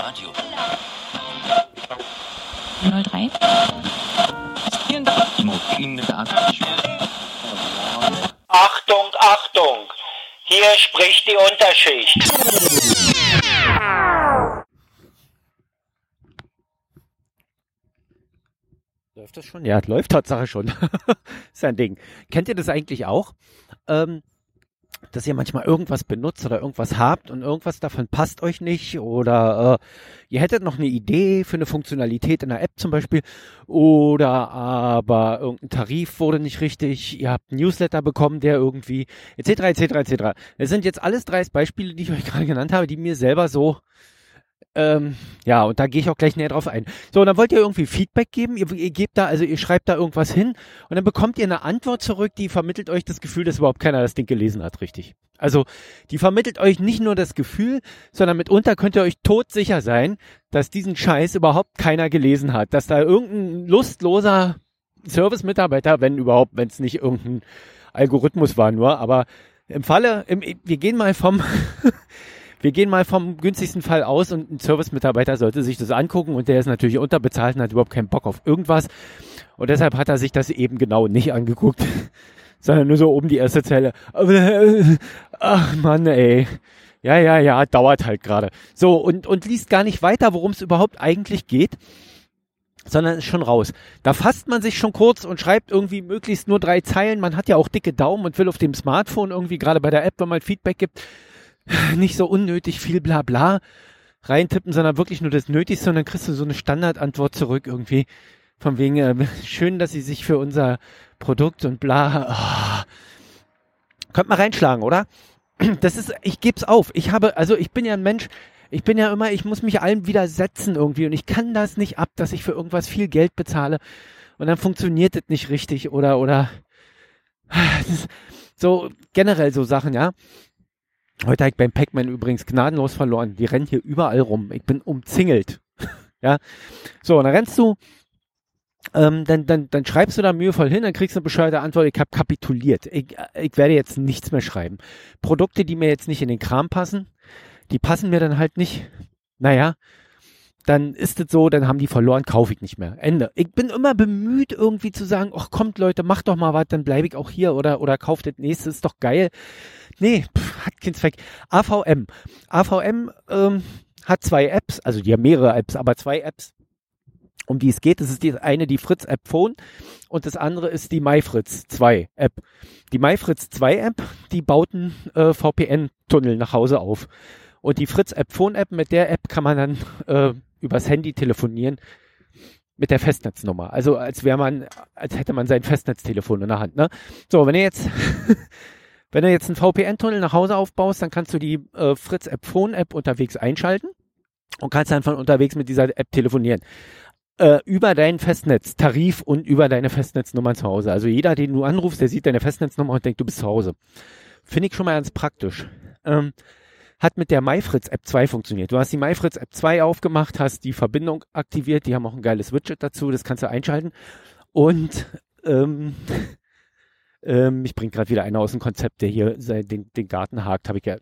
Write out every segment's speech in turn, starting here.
Radio. 03. Achtung, Achtung! Hier spricht die Unterschicht. Läuft das schon? Ja, läuft Tatsache schon. ist ein Ding. Kennt ihr das eigentlich auch? Ähm, dass ihr manchmal irgendwas benutzt oder irgendwas habt und irgendwas davon passt euch nicht oder äh, ihr hättet noch eine Idee für eine Funktionalität in der App zum Beispiel oder aber irgendein Tarif wurde nicht richtig, ihr habt einen Newsletter bekommen, der irgendwie etc. etc. etc. Das sind jetzt alles drei Beispiele, die ich euch gerade genannt habe, die mir selber so ähm, ja, und da gehe ich auch gleich näher drauf ein. So, und dann wollt ihr irgendwie Feedback geben. Ihr, ihr gebt da, also ihr schreibt da irgendwas hin und dann bekommt ihr eine Antwort zurück, die vermittelt euch das Gefühl, dass überhaupt keiner das Ding gelesen hat, richtig. Also, die vermittelt euch nicht nur das Gefühl, sondern mitunter könnt ihr euch todsicher sein, dass diesen Scheiß überhaupt keiner gelesen hat. Dass da irgendein lustloser Service-Mitarbeiter, wenn überhaupt, wenn es nicht irgendein Algorithmus war nur, aber im Falle, im, wir gehen mal vom wir gehen mal vom günstigsten Fall aus und ein Service-Mitarbeiter sollte sich das angucken und der ist natürlich unterbezahlt und hat überhaupt keinen Bock auf irgendwas. Und deshalb hat er sich das eben genau nicht angeguckt, sondern nur so oben die erste Zelle. Ach Mann, ey. Ja, ja, ja, dauert halt gerade. So, und, und liest gar nicht weiter, worum es überhaupt eigentlich geht sondern ist schon raus. Da fasst man sich schon kurz und schreibt irgendwie möglichst nur drei Zeilen. Man hat ja auch dicke Daumen und will auf dem Smartphone irgendwie, gerade bei der App, wenn man Feedback gibt, nicht so unnötig viel Blabla reintippen, sondern wirklich nur das Nötigste und dann kriegst du so eine Standardantwort zurück irgendwie. Von wegen, äh, schön, dass sie sich für unser Produkt und bla. Oh. Könnt mal reinschlagen, oder? Das ist, ich geb's auf. Ich habe, also ich bin ja ein Mensch, ich bin ja immer, ich muss mich allem widersetzen irgendwie und ich kann das nicht ab, dass ich für irgendwas viel Geld bezahle und dann funktioniert es nicht richtig oder, oder, so generell so Sachen, ja. Heute habe ich beim Pac-Man übrigens gnadenlos verloren. Die rennen hier überall rum. Ich bin umzingelt. ja. So, und dann rennst du, ähm, dann, dann, dann schreibst du da mühevoll hin, dann kriegst du eine bescheuerte Antwort, ich habe kapituliert. Ich, ich werde jetzt nichts mehr schreiben. Produkte, die mir jetzt nicht in den Kram passen, die passen mir dann halt nicht. Naja, dann ist es so, dann haben die verloren, kaufe ich nicht mehr. Ende. Ich bin immer bemüht, irgendwie zu sagen, ach kommt Leute, macht doch mal was, dann bleibe ich auch hier oder, oder kauft das nächste, ist doch geil. Nee, pff, hat keinen Zweck. AVM. AVM ähm, hat zwei Apps, also die haben mehrere Apps, aber zwei Apps, um die es geht. Das ist die eine, die Fritz App Phone und das andere ist die MyFritz 2 App. Die MyFritz 2 App, die baut einen äh, VPN-Tunnel nach Hause auf. Und die Fritz App Phone App, mit der App kann man dann äh, übers Handy telefonieren mit der Festnetznummer. Also als wäre man, als hätte man sein Festnetztelefon in der Hand. Ne? So, wenn ihr jetzt, wenn du jetzt einen VPN-Tunnel nach Hause aufbaust, dann kannst du die äh, Fritz App Phone App unterwegs einschalten und kannst dann von unterwegs mit dieser App telefonieren. Äh, über deinen Festnetztarif und über deine Festnetznummer zu Hause. Also jeder, den du anrufst, der sieht deine Festnetznummer und denkt, du bist zu Hause. Finde ich schon mal ganz praktisch. Ähm, hat mit der MyFritz App 2 funktioniert. Du hast die MyFritz App 2 aufgemacht, hast die Verbindung aktiviert, die haben auch ein geiles Widget dazu, das kannst du einschalten. Und ähm, ähm, ich bringe gerade wieder einer aus dem Konzept, der hier den, den Garten hakt, habe ich ja.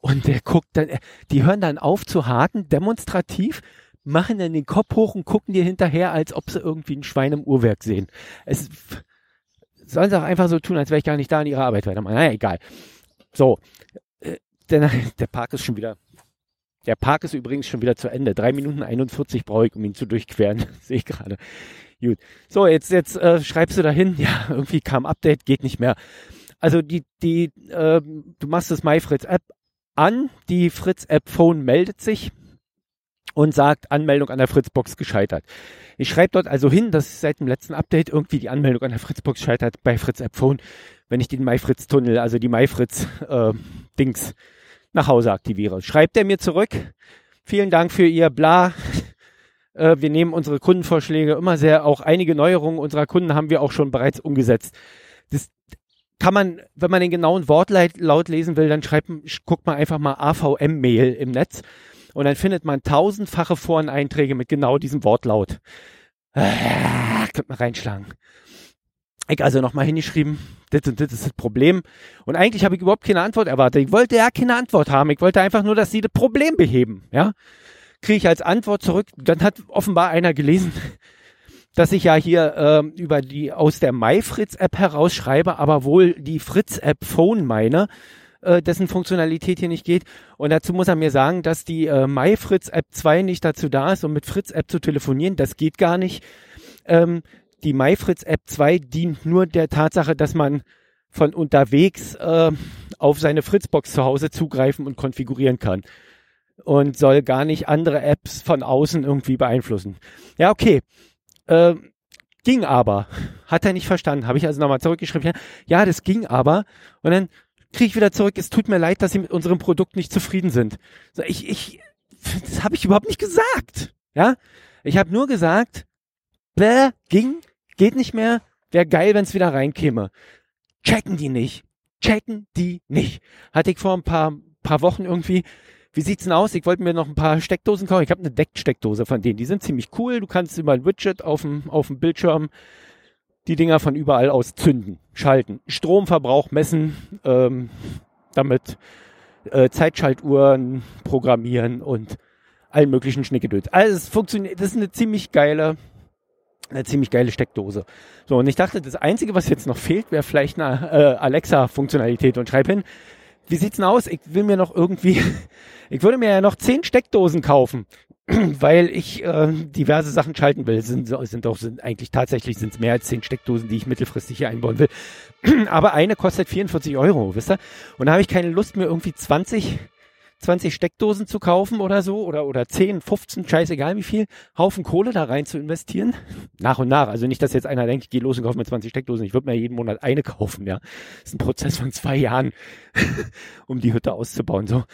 Und der guckt dann, die hören dann auf zu haken, demonstrativ, machen dann den Kopf hoch und gucken dir hinterher, als ob sie irgendwie ein Schwein im Uhrwerk sehen. Es sollen sie auch einfach so tun, als wäre ich gar nicht da in ihrer Arbeit weitermachen. Naja, egal. So, der, der Park ist schon wieder. Der Park ist übrigens schon wieder zu Ende. Drei Minuten 41 brauche ich, um ihn zu durchqueren. Sehe ich gerade. Gut. So, jetzt, jetzt äh, schreibst du dahin, ja, irgendwie kam Update, geht nicht mehr. Also die, die, äh, du machst das MyFritz App an, die Fritz App Phone meldet sich und sagt, Anmeldung an der Fritzbox gescheitert. Ich schreibe dort also hin, dass seit dem letzten Update irgendwie die Anmeldung an der Fritzbox scheitert bei Fritz App Phone, wenn ich den MyFritz Tunnel, also die MyFritz äh, Dings nach Hause aktiviere. Schreibt er mir zurück. Vielen Dank für Ihr Bla. Äh, wir nehmen unsere Kundenvorschläge immer sehr, auch einige Neuerungen unserer Kunden haben wir auch schon bereits umgesetzt. Das kann man, wenn man den genauen Wortlaut lesen will, dann schreibt, guckt man einfach mal AVM-Mail im Netz und dann findet man tausendfache Foreneinträge mit genau diesem Wortlaut. Äh, könnt man reinschlagen. Ich also nochmal hingeschrieben, das und das ist das Problem. Und eigentlich habe ich überhaupt keine Antwort erwartet. Ich wollte ja keine Antwort haben. Ich wollte einfach nur, dass sie das Problem beheben. Ja, kriege ich als Antwort zurück, dann hat offenbar einer gelesen, dass ich ja hier ähm, über die aus der MyFritz-App herausschreibe, aber wohl die Fritz-App Phone meine, äh, dessen Funktionalität hier nicht geht. Und dazu muss er mir sagen, dass die äh, MyFritz-App 2 nicht dazu da ist, um mit Fritz-App zu telefonieren. Das geht gar nicht. Ähm, die MyFritz-App 2 dient nur der Tatsache, dass man von unterwegs äh, auf seine Fritzbox zu Hause zugreifen und konfigurieren kann. Und soll gar nicht andere Apps von außen irgendwie beeinflussen. Ja, okay. Äh, ging aber. Hat er nicht verstanden. Habe ich also nochmal zurückgeschrieben. Ja, das ging aber. Und dann kriege ich wieder zurück, es tut mir leid, dass Sie mit unserem Produkt nicht zufrieden sind. So, ich, ich, das habe ich überhaupt nicht gesagt. Ja, ich habe nur gesagt, bäh, ging, geht nicht mehr, wäre geil, wenn es wieder reinkäme. Checken die nicht. Checken die nicht. Hatte ich vor ein paar, paar Wochen irgendwie, wie sieht's denn aus? Ich wollte mir noch ein paar Steckdosen kaufen. Ich habe eine Decksteckdose von denen. Die sind ziemlich cool. Du kannst über ein Widget auf dem, auf dem Bildschirm die Dinger von überall aus zünden, schalten, Stromverbrauch messen, ähm, damit äh, Zeitschaltuhren programmieren und allen möglichen Schnickedöd. Also es funktioniert, das ist eine ziemlich geile, eine ziemlich geile Steckdose. So, und ich dachte, das Einzige, was jetzt noch fehlt, wäre vielleicht eine äh, Alexa-Funktionalität und schreib hin, wie sieht's denn aus? Ich will mir noch irgendwie, ich würde mir ja noch zehn Steckdosen kaufen. weil ich äh, diverse Sachen schalten will. Sind, sind doch sind eigentlich tatsächlich sind es mehr als zehn Steckdosen, die ich mittelfristig hier einbauen will. Aber eine kostet 44 Euro, wisst ihr? Und da habe ich keine Lust mehr irgendwie 20 20 Steckdosen zu kaufen oder so oder oder 10, 15, scheißegal wie viel, Haufen Kohle da rein zu investieren. Nach und nach. Also nicht, dass jetzt einer denkt, ich gehe los und kaufe mir 20 Steckdosen. Ich würde mir jeden Monat eine kaufen, ja. Das ist ein Prozess von zwei Jahren, um die Hütte auszubauen. So.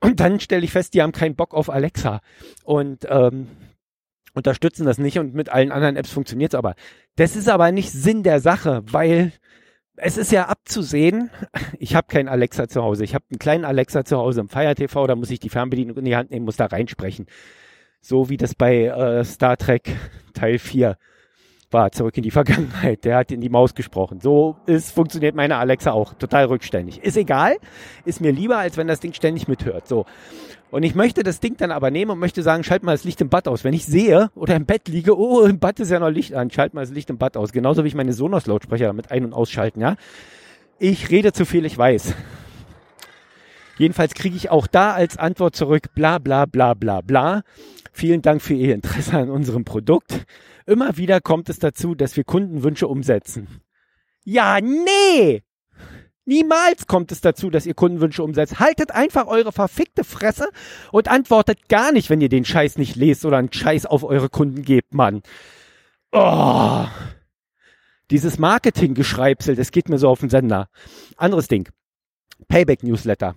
Und dann stelle ich fest, die haben keinen Bock auf Alexa und ähm, unterstützen das nicht und mit allen anderen Apps funktioniert es aber. Das ist aber nicht Sinn der Sache, weil es ist ja abzusehen, ich habe keinen Alexa zu Hause. Ich habe einen kleinen Alexa zu Hause im Fire TV, da muss ich die Fernbedienung in die Hand nehmen, muss da reinsprechen. So wie das bei äh, Star Trek Teil 4 war, zurück in die Vergangenheit. Der hat in die Maus gesprochen. So ist, funktioniert meine Alexa auch. Total rückständig. Ist egal. Ist mir lieber, als wenn das Ding ständig mithört. So. Und ich möchte das Ding dann aber nehmen und möchte sagen, schalt mal das Licht im Bad aus. Wenn ich sehe oder im Bett liege, oh, im Bad ist ja noch Licht an, schalt mal das Licht im Bad aus. Genauso wie ich meine Sonos-Lautsprecher damit ein- und ausschalten, ja. Ich rede zu viel, ich weiß. Jedenfalls kriege ich auch da als Antwort zurück, bla bla bla bla bla. Vielen Dank für Ihr Interesse an unserem Produkt. Immer wieder kommt es dazu, dass wir Kundenwünsche umsetzen. Ja, nee! Niemals kommt es dazu, dass ihr Kundenwünsche umsetzt. Haltet einfach eure verfickte Fresse und antwortet gar nicht, wenn ihr den Scheiß nicht lest oder einen Scheiß auf eure Kunden gebt, Mann. Oh. Dieses Marketing-Geschreibsel, das geht mir so auf den Sender. Anderes Ding. Payback-Newsletter.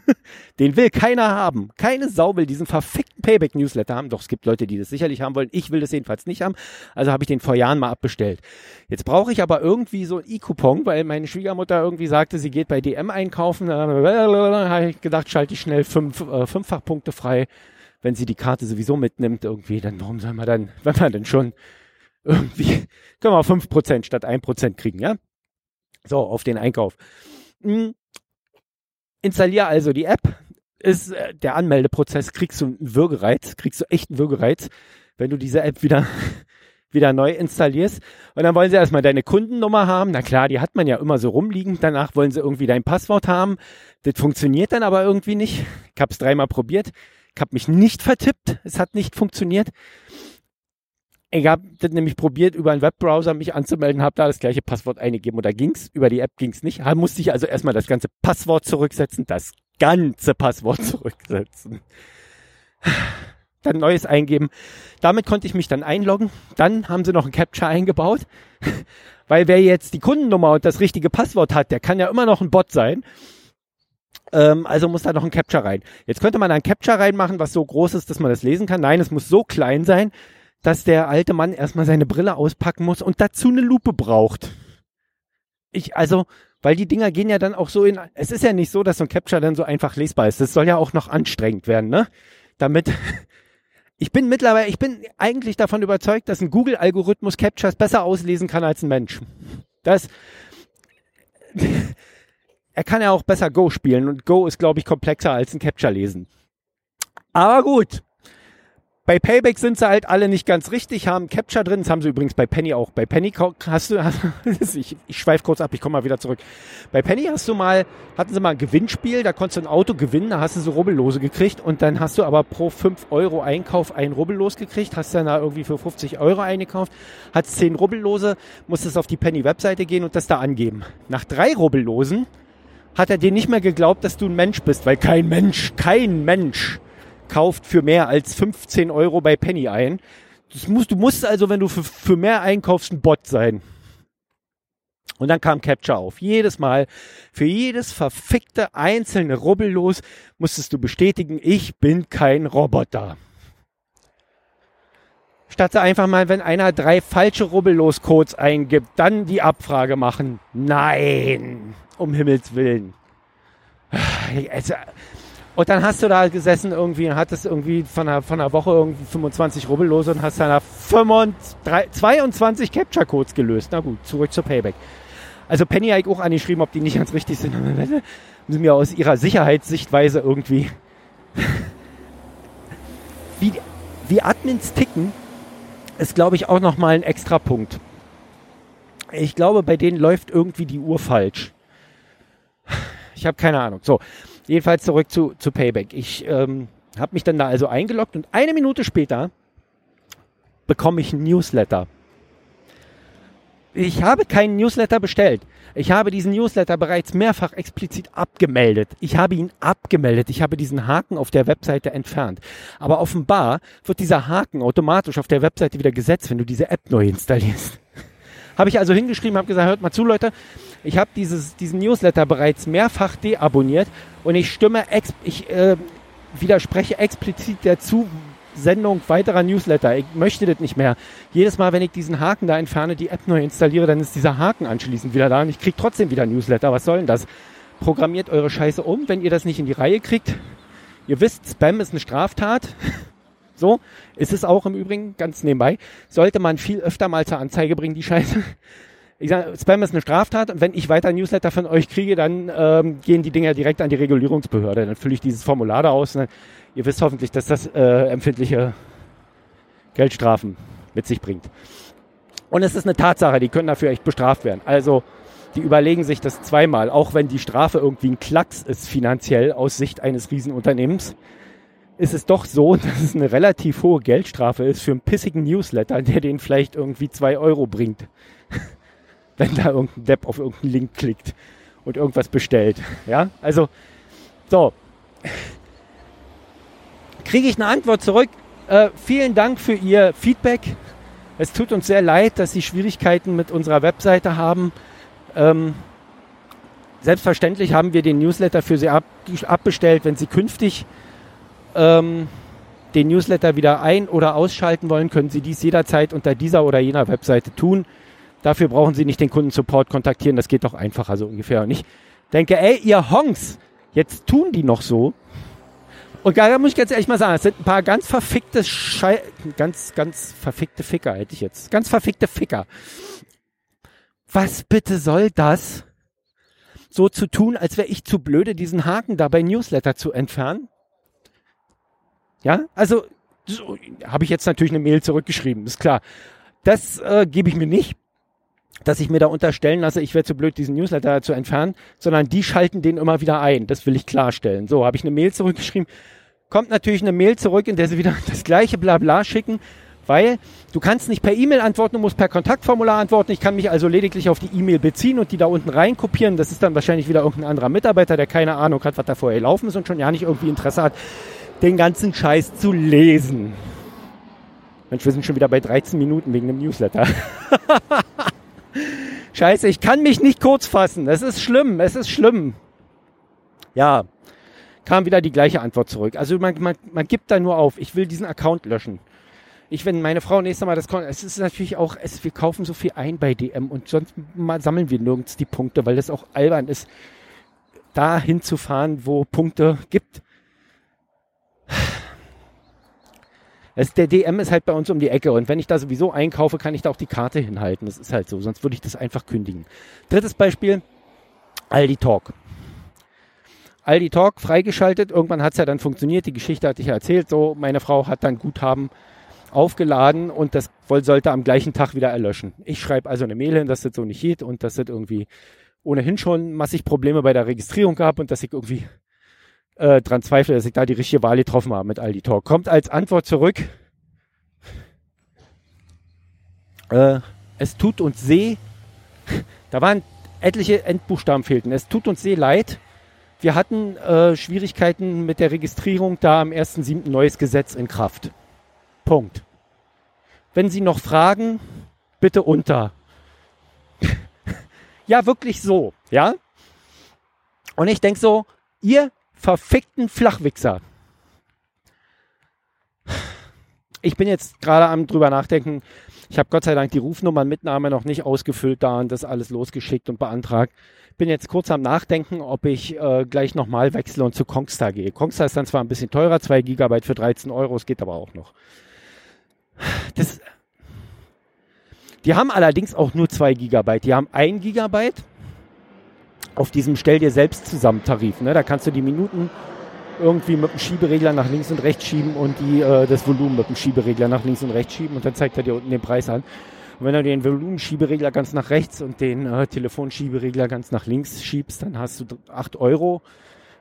Den will keiner haben. Keine Sau will diesen verfickten Payback-Newsletter haben. Doch es gibt Leute, die das sicherlich haben wollen. Ich will das jedenfalls nicht haben. Also habe ich den vor Jahren mal abbestellt. Jetzt brauche ich aber irgendwie so ein E-Coupon, weil meine Schwiegermutter irgendwie sagte, sie geht bei DM einkaufen. Da habe ich gedacht, schalte ich schnell fünf, äh, Fünffachpunkte frei. Wenn sie die Karte sowieso mitnimmt irgendwie, dann warum soll man dann, wenn man denn schon irgendwie, können wir fünf Prozent statt ein Prozent kriegen, ja? So, auf den Einkauf. Hm Installier also die App. Ist äh, der Anmeldeprozess, kriegst du einen Würgereiz, kriegst du echt einen Würgereiz, wenn du diese App wieder wieder neu installierst. Und dann wollen sie erstmal deine Kundennummer haben. Na klar, die hat man ja immer so rumliegen. Danach wollen sie irgendwie dein Passwort haben. Das funktioniert dann aber irgendwie nicht. Ich habe es dreimal probiert. Ich habe mich nicht vertippt. Es hat nicht funktioniert. Ich habe das nämlich probiert, über einen Webbrowser mich anzumelden, habe da das gleiche Passwort eingegeben und da ging's. Über die App ging's nicht. Da musste ich also erstmal das ganze Passwort zurücksetzen, das ganze Passwort zurücksetzen. Dann neues eingeben. Damit konnte ich mich dann einloggen. Dann haben sie noch ein Capture eingebaut. Weil wer jetzt die Kundennummer und das richtige Passwort hat, der kann ja immer noch ein Bot sein. Ähm, also muss da noch ein Capture rein. Jetzt könnte man ein Capture reinmachen, was so groß ist, dass man das lesen kann. Nein, es muss so klein sein, dass der alte Mann erstmal seine Brille auspacken muss und dazu eine Lupe braucht. Ich, also, weil die Dinger gehen ja dann auch so in, es ist ja nicht so, dass so ein Capture dann so einfach lesbar ist. Das soll ja auch noch anstrengend werden, ne? Damit, ich bin mittlerweile, ich bin eigentlich davon überzeugt, dass ein Google-Algorithmus Captures besser auslesen kann als ein Mensch. Das, er kann ja auch besser Go spielen und Go ist, glaube ich, komplexer als ein Capture lesen. Aber gut, Bei Payback sind sie halt alle nicht ganz richtig, haben Capture drin. Das haben sie übrigens bei Penny auch. Bei Penny hast du, ich, ich schweife kurz ab, ich komme mal wieder zurück. Bei Penny hast du mal, hatten sie mal ein Gewinnspiel, da konntest du ein Auto gewinnen, da hast du so Rubbellose gekriegt und dann hast du aber pro 5 Euro Einkauf ein Rubbellos gekriegt, hast dann da irgendwie für 50 Euro eingekauft, hast 10 Rubbellose, musstest auf die Penny-Webseite gehen und das da angeben. Nach drei Rubbellosen hat er dir nicht mehr geglaubt, dass du ein Mensch bist, weil kein Mensch, kein Mensch kauft für mehr als 15 Euro bei Penny ein. Musst, du musst also, wenn du für, für mehr einkaufst, ein Bot sein. Und dann kam Capture auf. Jedes Mal, für jedes verfickte einzelne Rubbellos musstest du bestätigen, ich bin kein Roboter. Statt einfach mal, wenn einer drei falsche Rubbellos-Codes eingibt, dann die Abfrage machen. Nein, um Himmels Willen. Also, und dann hast du da gesessen irgendwie und hattest irgendwie von einer, von einer Woche irgendwie 25 Rubbellose und hast dann da 25, 22 Capture-Codes gelöst. Na gut, zurück zur Payback. Also Penny habe ich auch angeschrieben, ob die nicht ganz richtig sind. Haben sie mir aus ihrer Sicherheitssichtweise irgendwie wie, wie Admins ticken, ist glaube ich auch nochmal ein extra Punkt. Ich glaube, bei denen läuft irgendwie die Uhr falsch. Ich habe keine Ahnung. So, Jedenfalls zurück zu, zu Payback. Ich ähm, habe mich dann da also eingeloggt und eine Minute später bekomme ich ein Newsletter. Ich habe keinen Newsletter bestellt. Ich habe diesen Newsletter bereits mehrfach explizit abgemeldet. Ich habe ihn abgemeldet. Ich habe diesen Haken auf der Webseite entfernt. Aber offenbar wird dieser Haken automatisch auf der Webseite wieder gesetzt, wenn du diese App neu installierst. habe ich also hingeschrieben, habe gesagt, hört mal zu, Leute, ich habe dieses, diesen Newsletter bereits mehrfach deabonniert und ich stimme, ex, ich äh, widerspreche explizit der Zusendung weiterer Newsletter. Ich möchte das nicht mehr. Jedes Mal, wenn ich diesen Haken da entferne, die App neu installiere, dann ist dieser Haken anschließend wieder da und ich kriege trotzdem wieder Newsletter. Was soll denn das? Programmiert eure Scheiße um, wenn ihr das nicht in die Reihe kriegt. Ihr wisst, Spam ist eine Straftat. So ist es auch im Übrigen, ganz nebenbei. Sollte man viel öfter mal zur Anzeige bringen, die Scheiße ich sage, Spam ist eine Straftat und wenn ich weiter Newsletter von euch kriege, dann ähm, gehen die Dinger direkt an die Regulierungsbehörde. Dann fülle ich dieses Formular da aus. Und ihr wisst hoffentlich, dass das äh, empfindliche Geldstrafen mit sich bringt. Und es ist eine Tatsache, die können dafür echt bestraft werden. Also die überlegen sich das zweimal, auch wenn die Strafe irgendwie ein Klacks ist finanziell aus Sicht eines Riesenunternehmens, ist es doch so, dass es eine relativ hohe Geldstrafe ist für einen pissigen Newsletter, der den vielleicht irgendwie zwei Euro bringt wenn da irgendein Depp auf irgendeinen Link klickt und irgendwas bestellt. Ja, also so. Kriege ich eine Antwort zurück? Äh, vielen Dank für Ihr Feedback. Es tut uns sehr leid, dass Sie Schwierigkeiten mit unserer Webseite haben. Ähm, selbstverständlich haben wir den Newsletter für Sie ab, abbestellt. Wenn Sie künftig ähm, den Newsletter wieder ein- oder ausschalten wollen, können Sie dies jederzeit unter dieser oder jener Webseite tun. Dafür brauchen Sie nicht den Kundensupport kontaktieren, das geht doch einfacher so ungefähr. Und ich denke, ey, ihr Honks, jetzt tun die noch so. Und da muss ich ganz ehrlich mal sagen, es sind ein paar ganz verfickte Schei ganz, ganz verfickte Ficker, hätte ich jetzt. Ganz verfickte Ficker. Was bitte soll das? So zu tun, als wäre ich zu blöde, diesen Haken da bei Newsletter zu entfernen? Ja, also so, habe ich jetzt natürlich eine Mail zurückgeschrieben, ist klar. Das äh, gebe ich mir nicht dass ich mir da unterstellen lasse, ich wäre zu blöd, diesen Newsletter zu entfernen, sondern die schalten den immer wieder ein. Das will ich klarstellen. So, habe ich eine Mail zurückgeschrieben. Kommt natürlich eine Mail zurück, in der sie wieder das gleiche Blabla schicken, weil du kannst nicht per E-Mail antworten, du musst per Kontaktformular antworten. Ich kann mich also lediglich auf die E-Mail beziehen und die da unten reinkopieren. Das ist dann wahrscheinlich wieder irgendein anderer Mitarbeiter, der keine Ahnung hat, was da vorher laufen ist und schon ja nicht irgendwie Interesse hat, den ganzen Scheiß zu lesen. Mensch, wir sind schon wieder bei 13 Minuten wegen dem Newsletter. Scheiße, ich kann mich nicht kurz fassen. Es ist schlimm, es ist schlimm. Ja, kam wieder die gleiche Antwort zurück. Also man, man, man gibt da nur auf. Ich will diesen Account löschen. Ich, wenn meine Frau nächstes Mal das kommt, es ist natürlich auch, es, wir kaufen so viel ein bei DM und sonst mal sammeln wir nirgends die Punkte, weil das auch albern ist, da hinzufahren, wo Punkte gibt. Es, der DM ist halt bei uns um die Ecke und wenn ich da sowieso einkaufe, kann ich da auch die Karte hinhalten. Das ist halt so, sonst würde ich das einfach kündigen. Drittes Beispiel, Aldi Talk. Aldi Talk freigeschaltet. Irgendwann hat es ja dann funktioniert. Die Geschichte hatte ich ja erzählt. So, meine Frau hat dann Guthaben aufgeladen und das sollte am gleichen Tag wieder erlöschen. Ich schreibe also eine Mail hin, dass das so nicht geht und dass das irgendwie ohnehin schon massig Probleme bei der Registrierung gab und dass ich irgendwie äh, dran zweifle, dass ich da die richtige Wahl getroffen habe mit Aldi Talk. Kommt als Antwort zurück. Äh, es tut uns seh. Da waren etliche Endbuchstaben fehlten. Es tut uns sehr leid. Wir hatten äh, Schwierigkeiten mit der Registrierung, da am 1.7. neues Gesetz in Kraft. Punkt. Wenn Sie noch fragen, bitte unter. ja, wirklich so, ja? Und ich denke so, ihr verfickten Flachwichser. Ich bin jetzt gerade am drüber nachdenken. Ich habe Gott sei Dank die Rufnummernmitnahme noch nicht ausgefüllt da und das alles losgeschickt und beantragt. Bin jetzt kurz am Nachdenken, ob ich äh, gleich nochmal wechsle und zu Kongstar gehe. Kongstar ist dann zwar ein bisschen teurer, 2 Gigabyte für 13 Euro, es geht aber auch noch. Das, die haben allerdings auch nur 2 Gigabyte. Die haben 1 Gigabyte auf diesem Stell dir selbst zusammen Tarif. Ne? Da kannst du die Minuten irgendwie mit dem Schieberegler nach links und rechts schieben und die, äh, das Volumen mit dem Schieberegler nach links und rechts schieben und dann zeigt er dir unten den Preis an. Und wenn du den Volumenschieberegler ganz nach rechts und den äh, Telefonschieberegler ganz nach links schiebst, dann hast du 8 Euro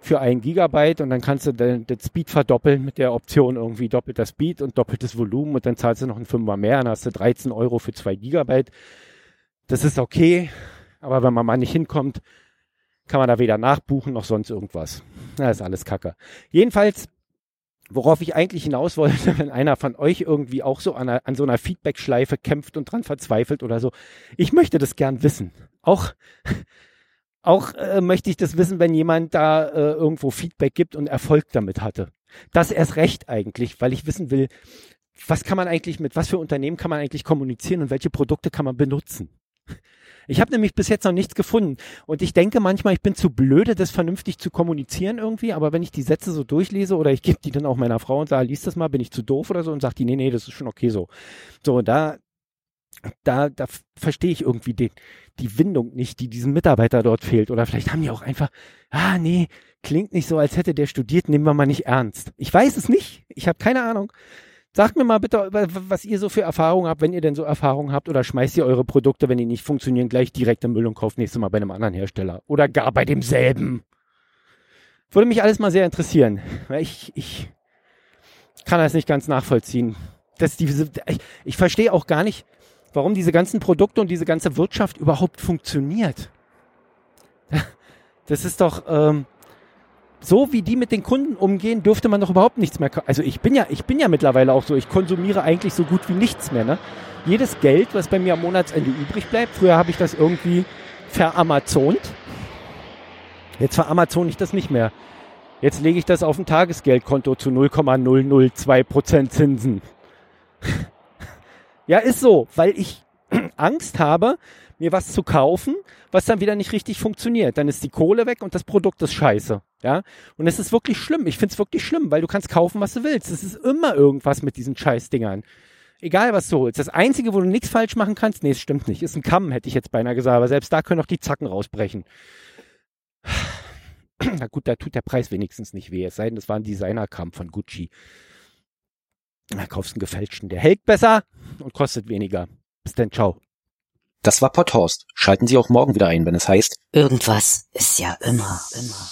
für ein Gigabyte und dann kannst du den, den Speed verdoppeln mit der Option irgendwie doppelter Speed und doppeltes Volumen und dann zahlst du noch ein Fünfer mehr, dann hast du 13 Euro für 2 Gigabyte. Das ist okay, aber wenn man mal nicht hinkommt, kann man da weder nachbuchen noch sonst irgendwas. Das ist alles Kacke. Jedenfalls, worauf ich eigentlich hinaus wollte, wenn einer von euch irgendwie auch so an, einer, an so einer Feedback-Schleife kämpft und dran verzweifelt oder so, ich möchte das gern wissen. Auch, auch äh, möchte ich das wissen, wenn jemand da äh, irgendwo Feedback gibt und Erfolg damit hatte. Das erst recht eigentlich, weil ich wissen will, was kann man eigentlich mit, was für Unternehmen kann man eigentlich kommunizieren und welche Produkte kann man benutzen. Ich habe nämlich bis jetzt noch nichts gefunden. Und ich denke manchmal, ich bin zu blöde, das vernünftig zu kommunizieren irgendwie. Aber wenn ich die Sätze so durchlese oder ich gebe die dann auch meiner Frau und sage, lies das mal, bin ich zu doof oder so und sagt die, nee, nee, das ist schon okay so. So, da, da, da verstehe ich irgendwie den, die Windung nicht, die diesem Mitarbeiter dort fehlt. Oder vielleicht haben die auch einfach, ah, nee, klingt nicht so, als hätte der studiert, nehmen wir mal nicht ernst. Ich weiß es nicht. Ich habe keine Ahnung. Sagt mir mal bitte, was ihr so für Erfahrungen habt, wenn ihr denn so Erfahrungen habt, oder schmeißt ihr eure Produkte, wenn die nicht funktionieren, gleich direkt im Müll und kauft nächstes Mal bei einem anderen Hersteller. Oder gar bei demselben. Würde mich alles mal sehr interessieren. Weil ich, ich kann das nicht ganz nachvollziehen. Das, diese, ich, ich verstehe auch gar nicht, warum diese ganzen Produkte und diese ganze Wirtschaft überhaupt funktioniert. Das ist doch, ähm, so wie die mit den Kunden umgehen, dürfte man doch überhaupt nichts mehr. Also ich bin ja, ich bin ja mittlerweile auch so, ich konsumiere eigentlich so gut wie nichts mehr. Ne? Jedes Geld, was bei mir am Monatsende übrig bleibt, früher habe ich das irgendwie veramazont. Jetzt veramazone ich das nicht mehr. Jetzt lege ich das auf ein Tagesgeldkonto zu 0,002% Zinsen. ja, ist so, weil ich Angst habe, mir was zu kaufen, was dann wieder nicht richtig funktioniert. Dann ist die Kohle weg und das Produkt ist scheiße. Ja, und es ist wirklich schlimm. Ich finde es wirklich schlimm, weil du kannst kaufen, was du willst. Es ist immer irgendwas mit diesen Scheißdingern. Egal, was du holst. Das Einzige, wo du nichts falsch machen kannst, nee, es stimmt nicht, ist ein Kamm, hätte ich jetzt beinahe gesagt, aber selbst da können auch die Zacken rausbrechen. Na gut, da tut der Preis wenigstens nicht weh. Es sei denn, das war ein Designerkamm von Gucci. Da kaufst du einen gefälschten. Der hält besser und kostet weniger. Bis dann, ciao. Das war Potthorst. Schalten Sie auch morgen wieder ein, wenn es heißt Irgendwas ist ja immer, immer.